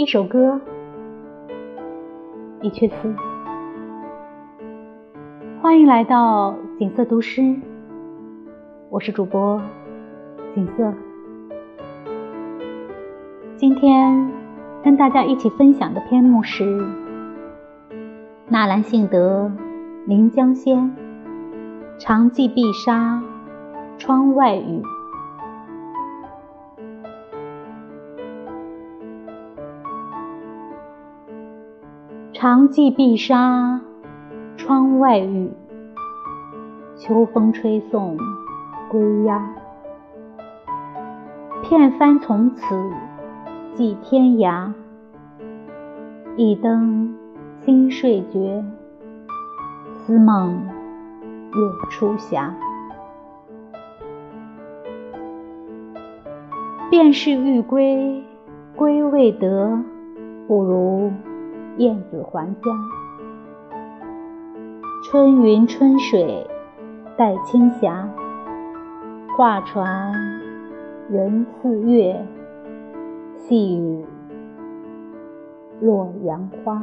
一首歌，一阙词。欢迎来到景色读诗，我是主播景色。今天跟大家一起分享的篇目是纳兰性德《临江仙》，长记碧纱窗外雨。长记碧纱窗外雨，秋风吹送归鸦。片帆从此寄天涯，一灯新睡觉，思梦月初霞。便是欲归，归未得，不如。燕子还家，春云春水带青霞。画船人似月，细雨落杨花。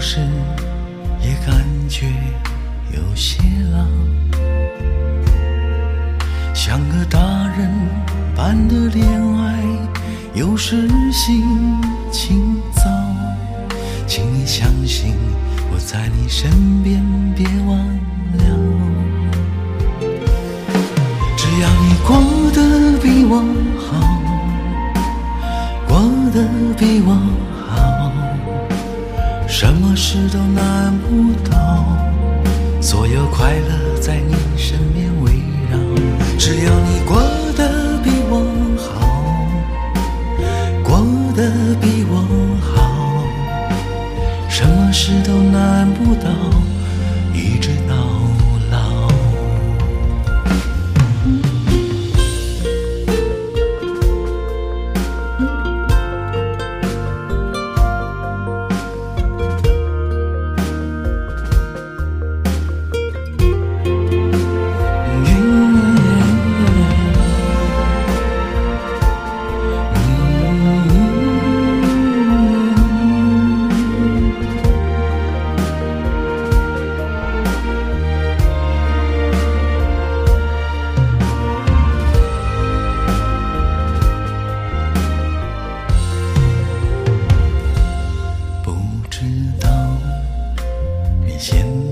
有时也感觉有些老？像个大人般的恋爱，有时心情糟。请你相信我在你身边，别忘了。只要你过得比我好，过得比我，事都难不倒，所有快乐在你身边围绕。只要你过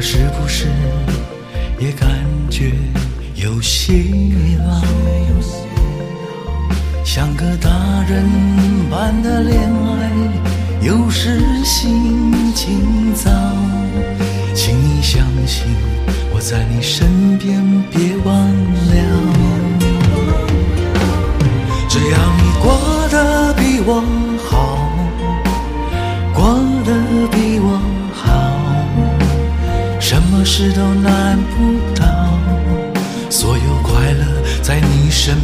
是不是也感觉有些老？像个大人般的恋爱，有时心情糟。请你相信我在你身边，别忘了。只要你过得比我